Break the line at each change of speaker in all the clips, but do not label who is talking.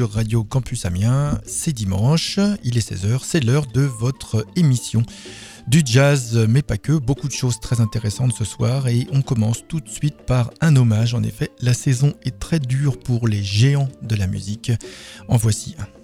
Radio Campus Amiens. C'est dimanche, il est 16h, c'est l'heure de votre émission. Du jazz, mais pas que, beaucoup de choses très intéressantes ce soir et on commence tout de suite par un hommage. En effet, la saison est très dure pour les géants de la musique. En voici un.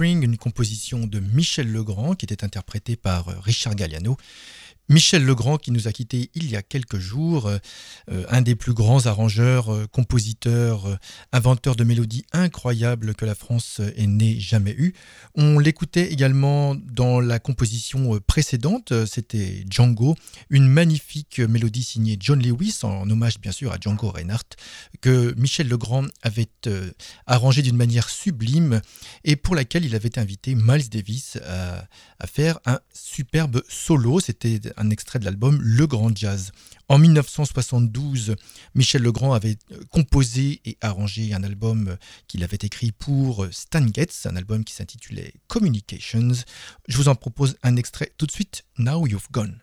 Une composition de Michel Legrand qui était interprétée par Richard Galliano. Michel Legrand qui nous a quittés il y a quelques jours, euh, un des plus grands arrangeurs, euh, compositeurs, euh, inventeurs de mélodies incroyables que la France n'ait jamais eu. On l'écoutait également dans la composition précédente, c'était Django, une magnifique mélodie signée John Lewis, en hommage bien sûr à Django Reinhardt, que Michel Legrand avait arrangé d'une manière sublime et pour laquelle il avait invité Miles Davis à, à faire un superbe solo. C'était extrait de l'album Le Grand Jazz. En 1972, Michel Legrand avait euh, composé et arrangé un album euh, qu'il avait écrit pour euh, Stan Getz, un album qui s'intitulait Communications. Je vous en propose un extrait tout de suite, Now You've Gone.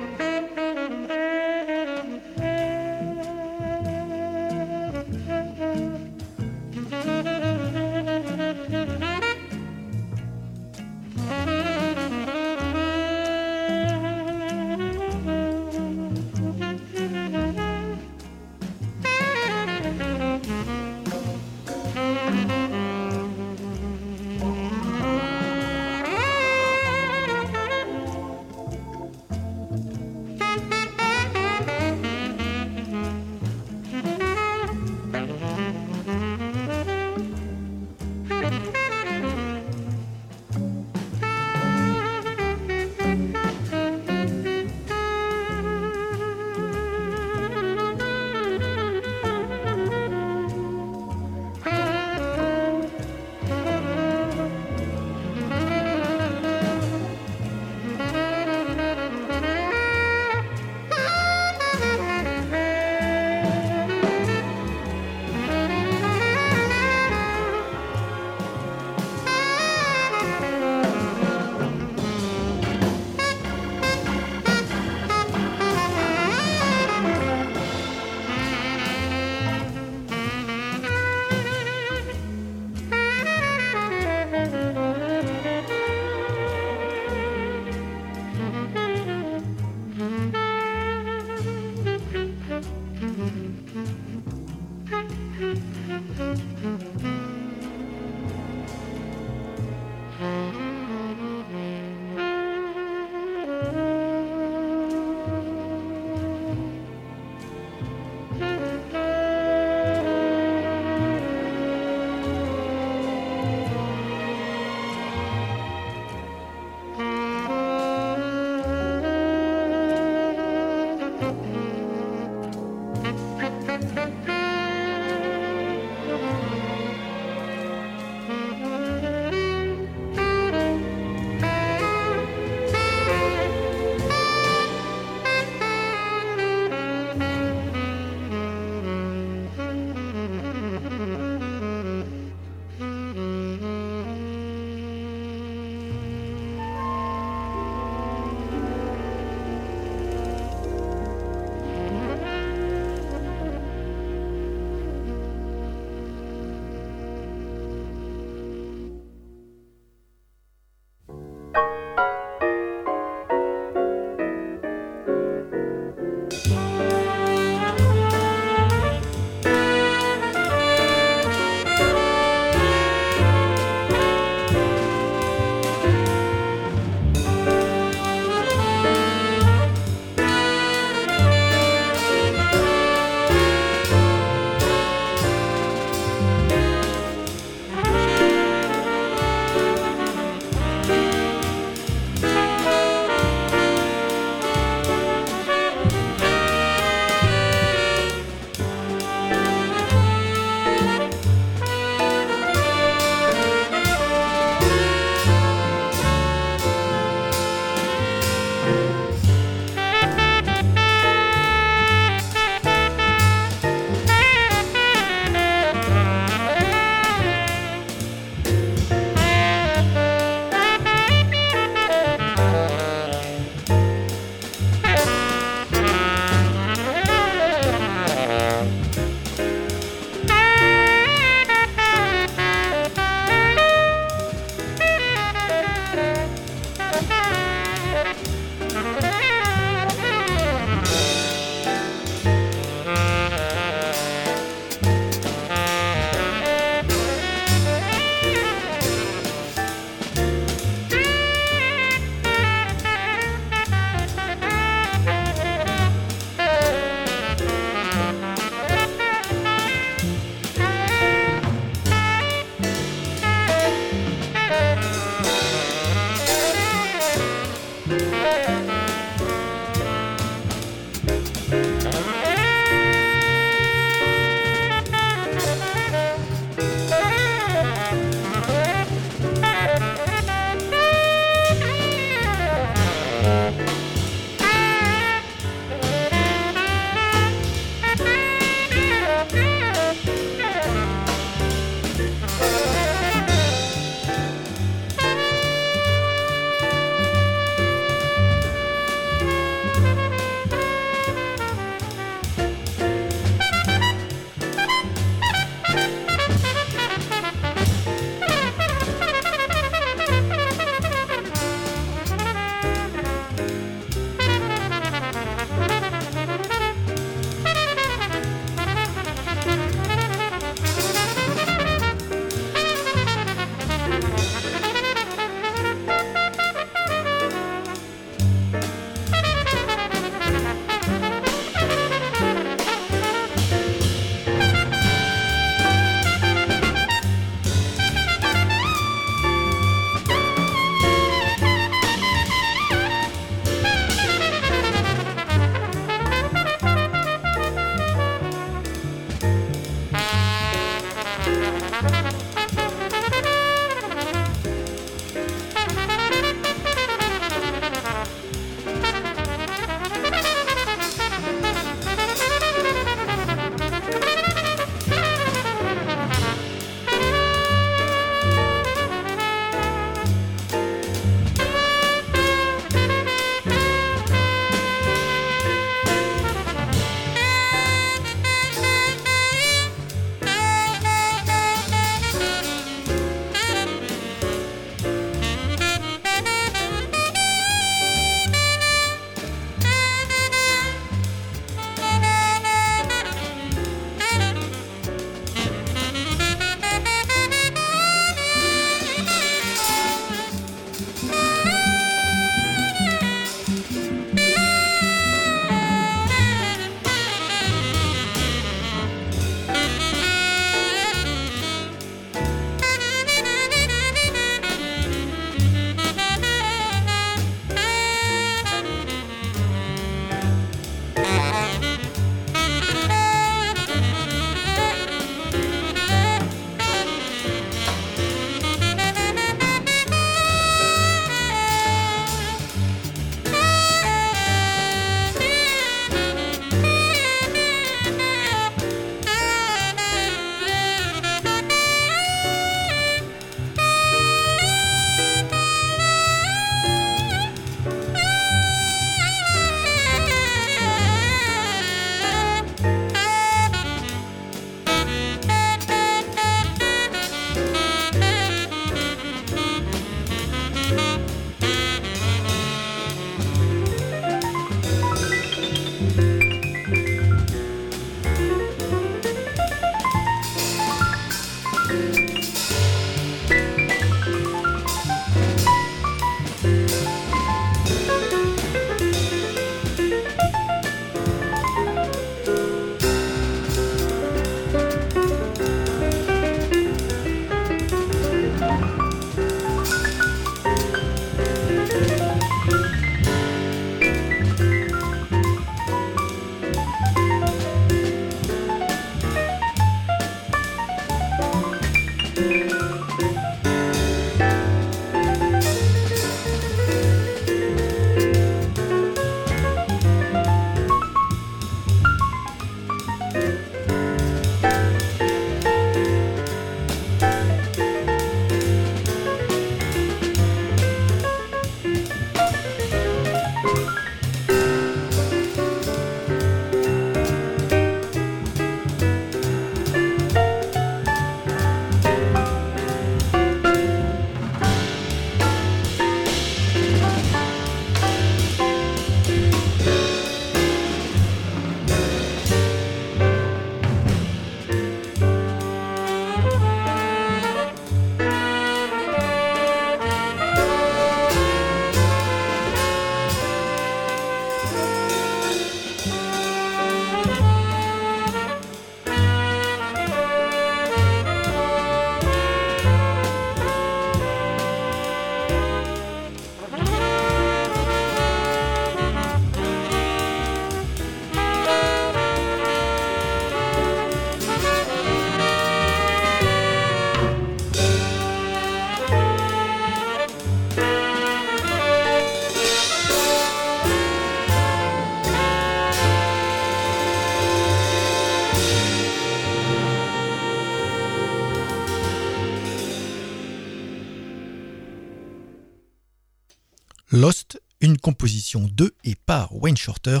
Une composition de et par Wayne Shorter,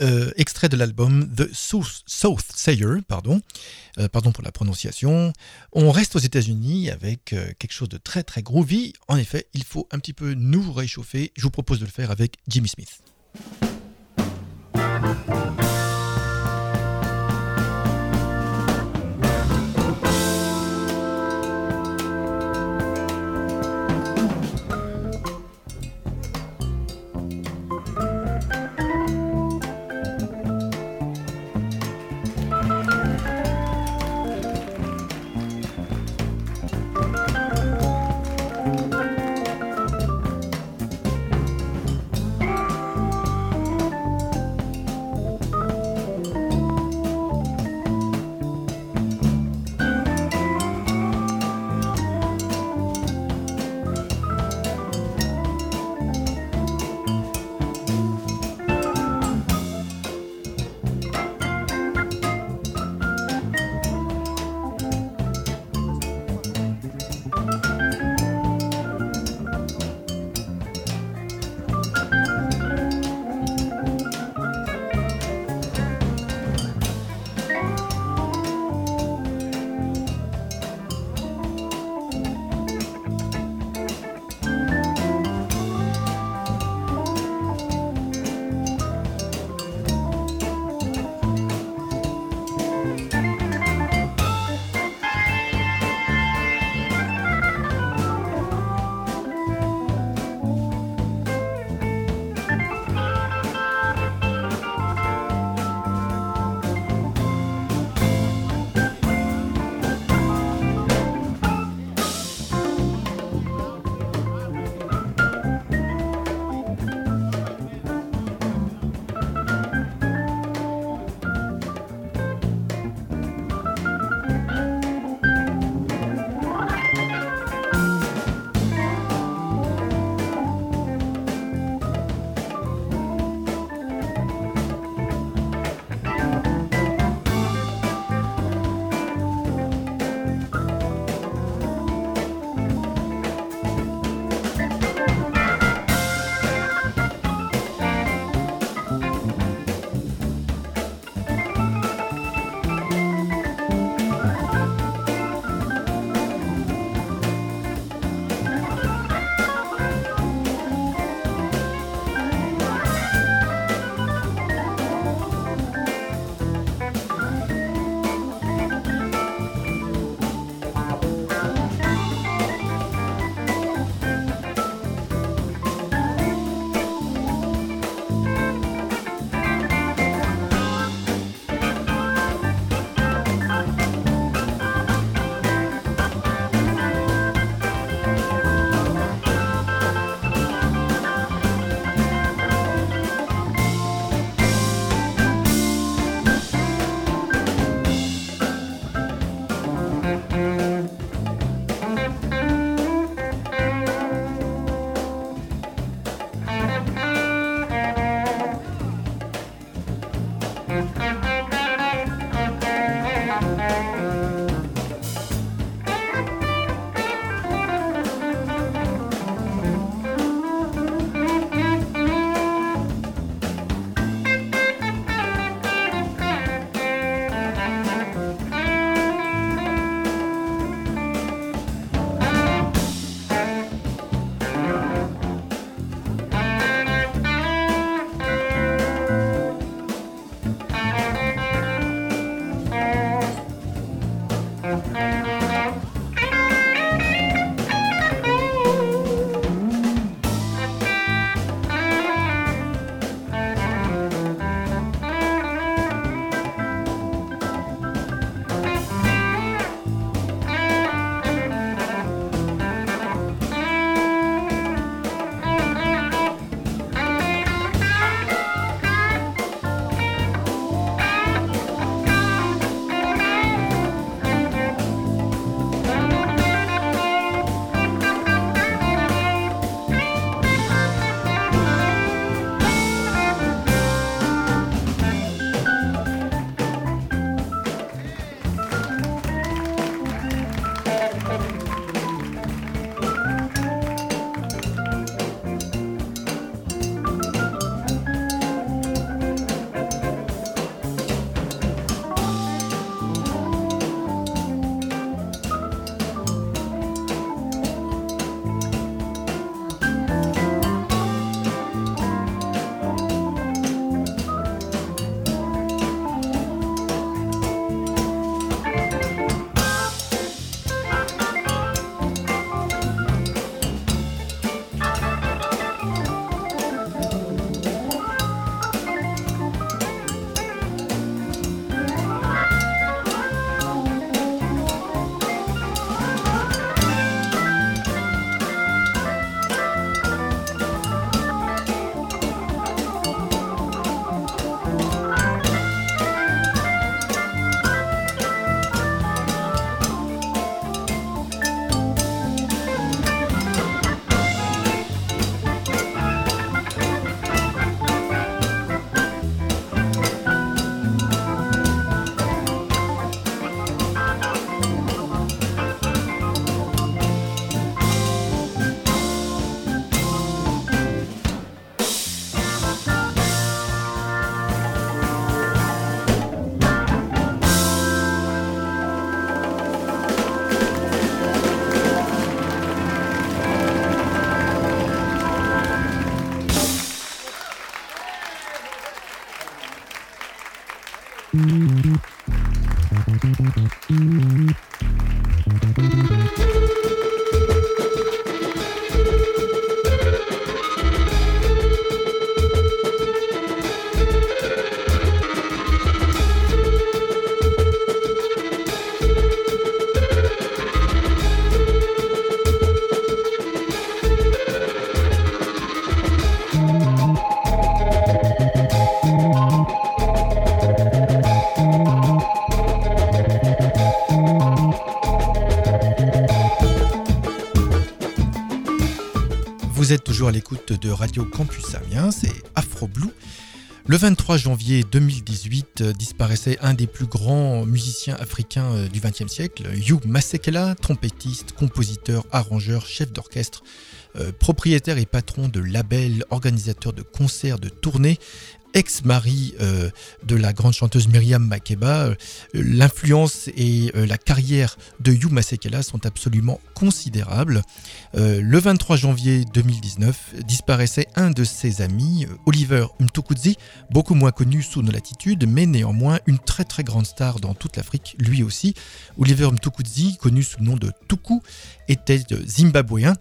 euh, extrait de l'album The South, Sayer, pardon, euh, pardon pour la prononciation. On reste aux États-Unis avec euh, quelque chose de très très groovy. En effet, il faut un petit peu nous réchauffer. Je vous propose de le faire avec Jimmy Smith. L'écoute de Radio Campus Amiens, c'est Afro Blue. Le 23 janvier 2018 euh, disparaissait un des plus grands musiciens africains euh, du XXe siècle, Hugh Masekela, trompettiste, compositeur, arrangeur, chef d'orchestre, euh, propriétaire et patron de label, organisateur de concerts, de tournées ex-mari euh, de la grande chanteuse Myriam Makeba, euh, l'influence et euh, la carrière de Yu Masekela sont absolument considérables. le 23 janvier 2019 disparaissait un de ses amis, Oliver Mtukudzi, beaucoup moins connu sous nos latitudes, mais néanmoins une très très grande star dans toute l'Afrique, lui aussi. Oliver Mtukudzi, connu sous le nom de Tuku, était zimbabwéen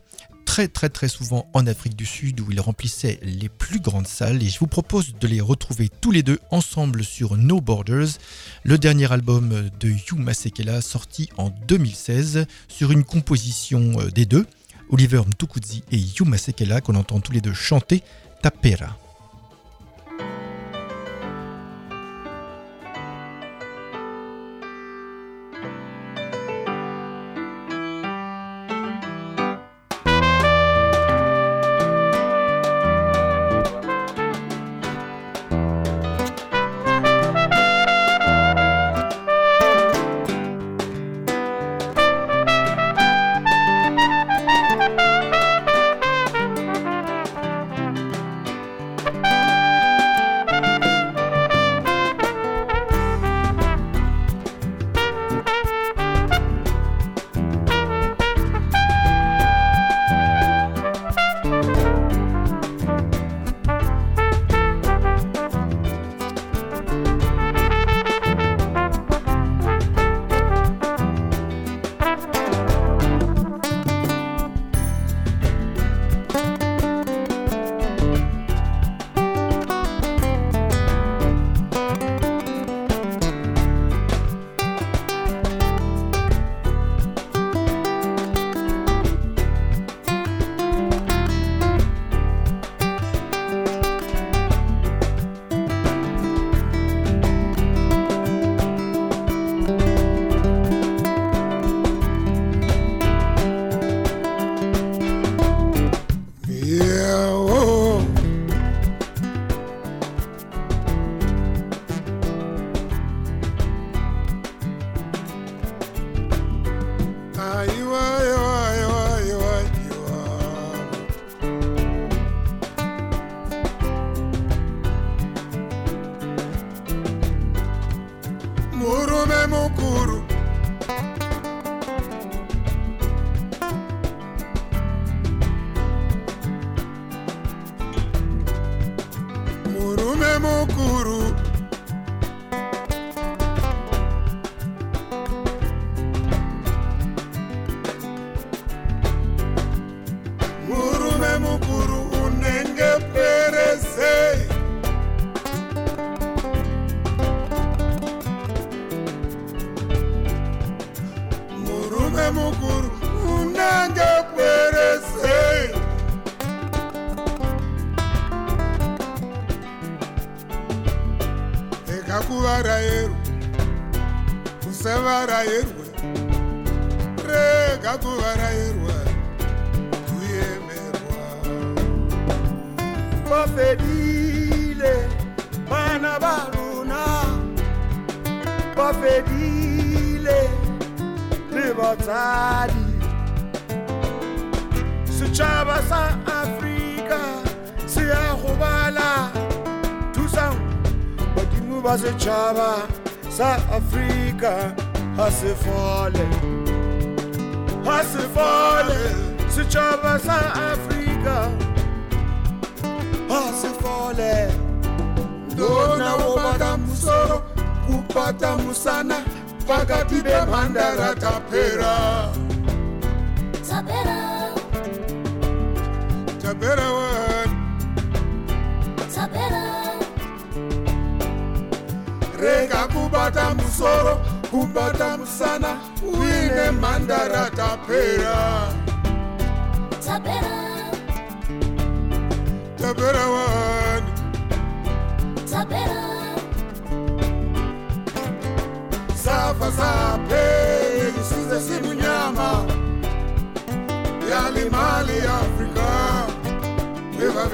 très très très souvent en Afrique du Sud où il remplissait les plus grandes salles et je vous propose de les retrouver tous les deux ensemble sur No Borders, le dernier album de Hugh Masekela sorti en 2016 sur une composition euh, des deux, Oliver Mtukudzi et Hugh Masekela qu'on entend tous les deux chanter Tapera.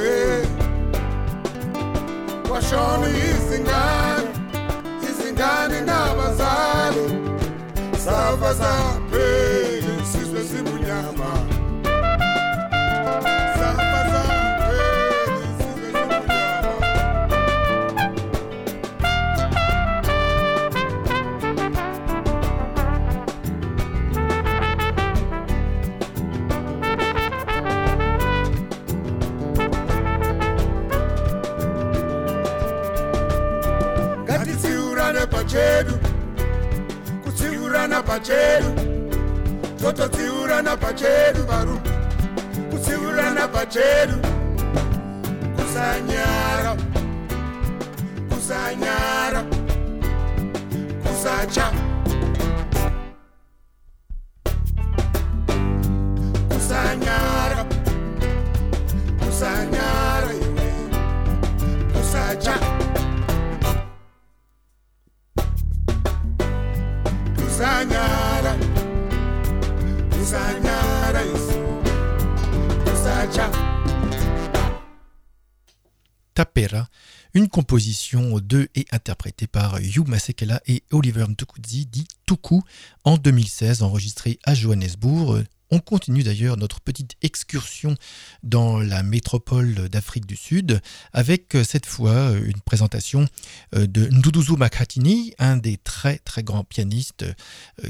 ngane kwashona izingane izingane nabazali. Safa saphela pachedu tototsiurana pachedu varu kutsiurana pachedu
composition de et interprétée par Hugh Masekela et Oliver Ntukudzi, dit Tuku, en 2016, enregistrée à Johannesburg. On continue d'ailleurs notre petite excursion dans la métropole d'Afrique du Sud avec euh, cette fois euh, une présentation euh, de Nduduzu Makhatini, un des très très grands pianistes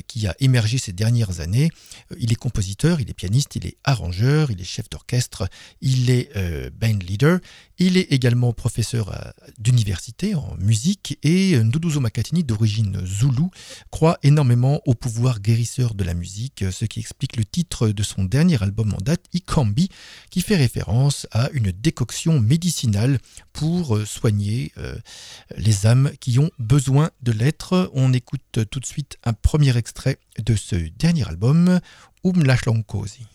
qui a émergé ces dernières années. Il est compositeur, il est pianiste, il est arrangeur, il est chef d'orchestre, il est band leader, il est également professeur d'université en musique et Nduduzo Makatini, d'origine zoulou, croit énormément au pouvoir guérisseur de la musique, ce qui explique le titre de son dernier album en date, Ikambi, qui fait référence à une décoction médicinale pour euh, soigner euh, les âmes qui ont besoin de l'être. On écoute tout de suite un premier extrait de ce dernier album, Um.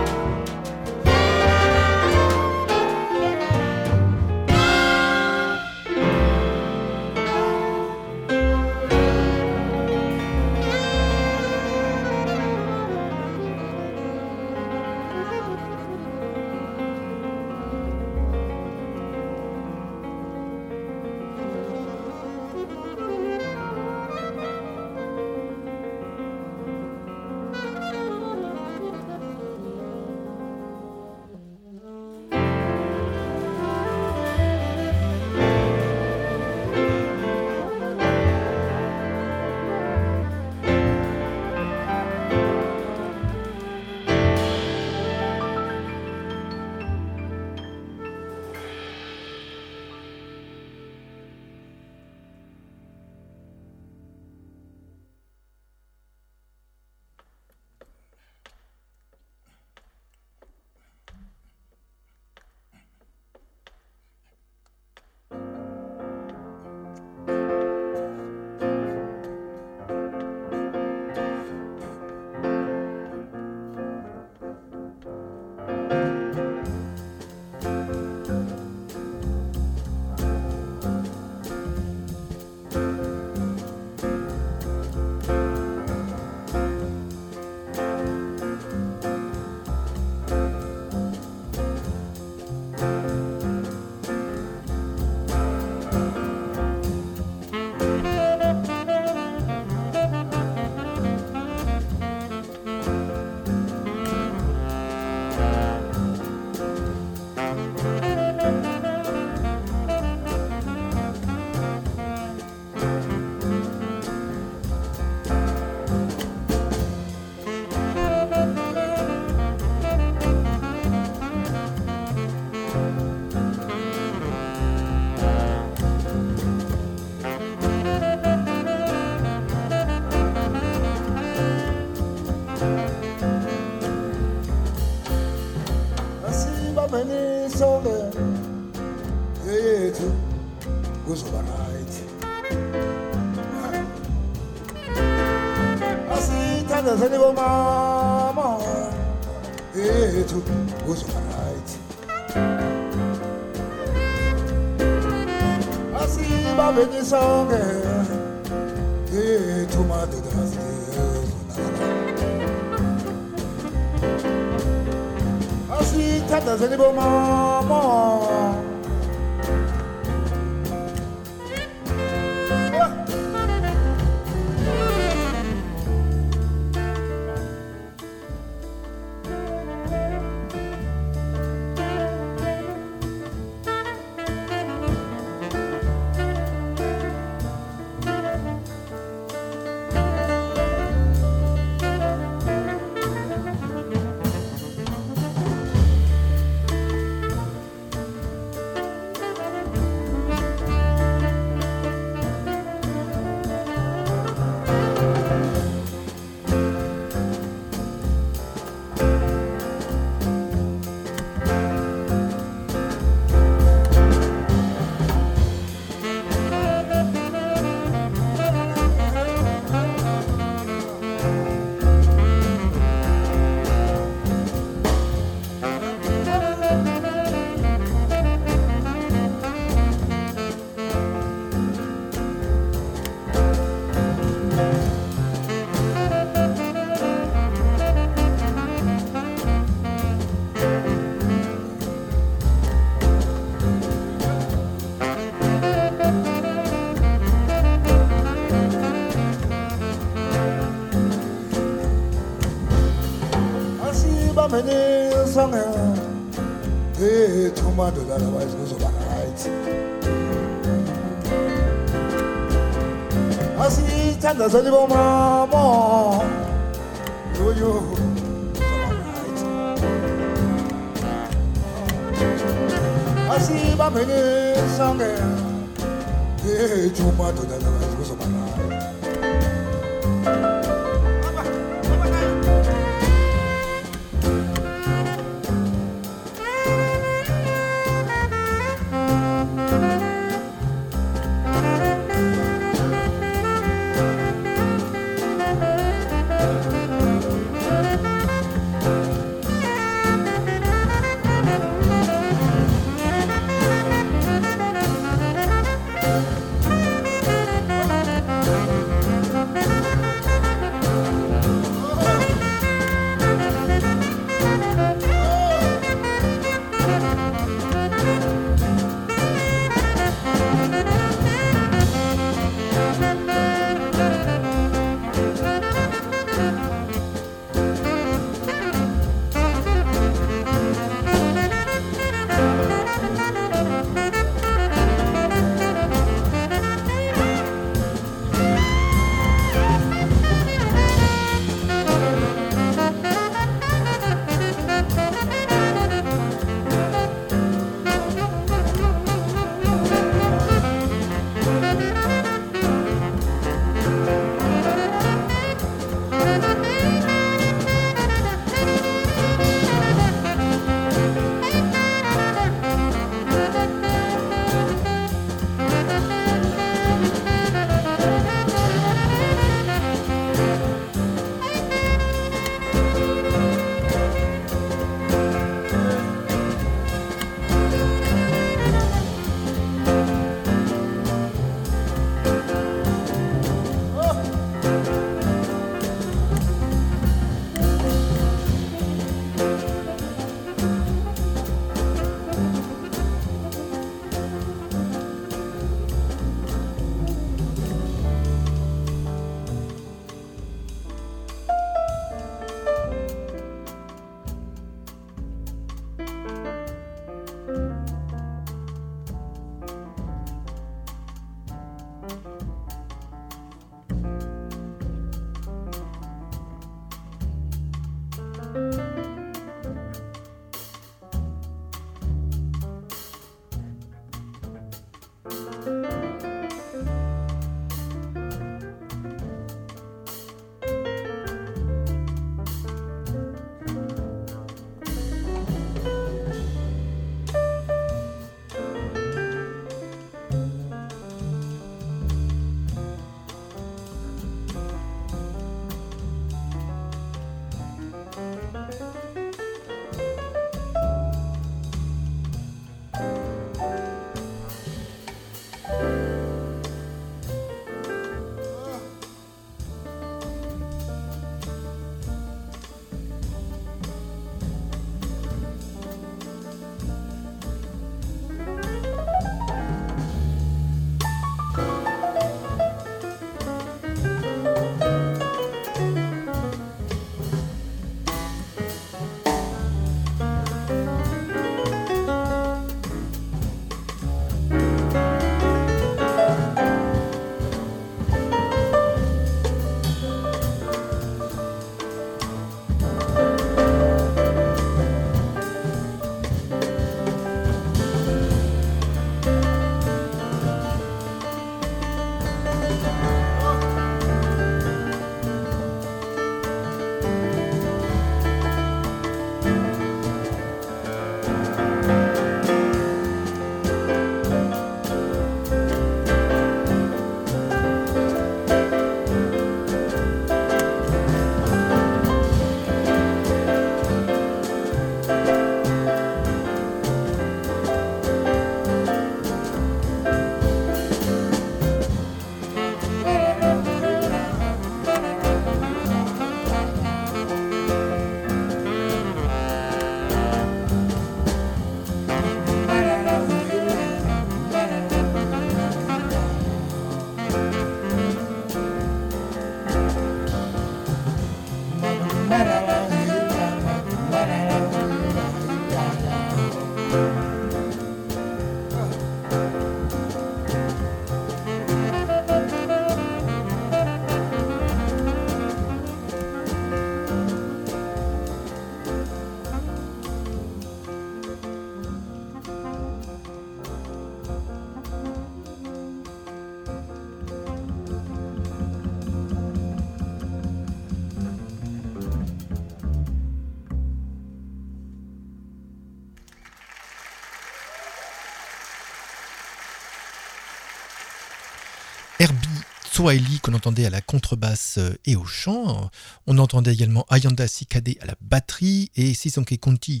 Swahili qu'on entendait à la contrebasse euh, et au chant. On entendait également Ayanda Sikade à la batterie et Sisonke Conti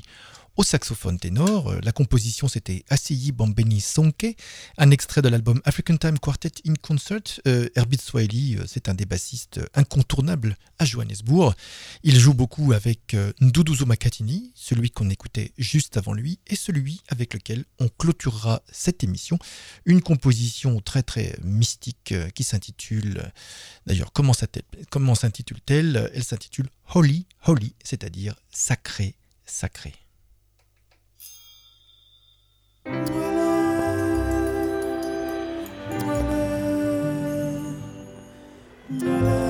au saxophone ténor. Euh, La composition c'était Asiyi Bambeni Sonke, un extrait de l'album African Time Quartet in Concert. Euh, euh, c'est un des bassistes incontournables à Johannesburg. Il joue beaucoup avec euh, Nduduzo Makatini, celui qu'on écoutait juste avant lui, et celui avec lequel on clôturera cette émission. Une composition très très mystique euh, qui s'intitule, euh, d'ailleurs comment s'intitule-t-elle? Elle s'intitule Holy Holy, c'est-à-dire sacré sacré. Da-da.